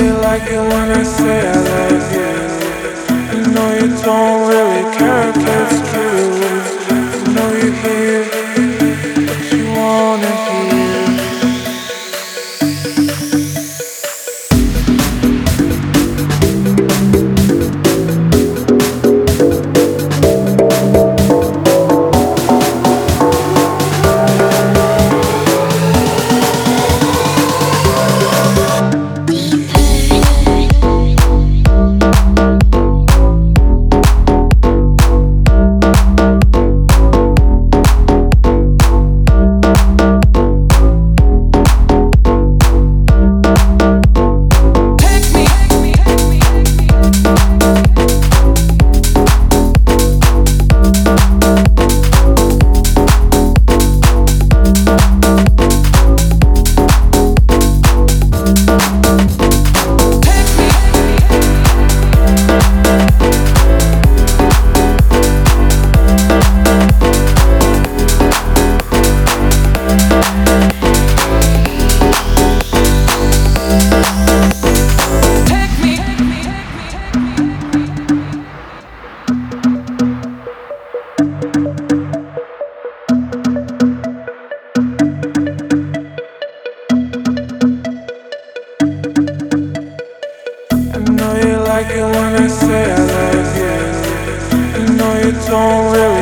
like it when I say I love you. You know you don't really care if it's true. only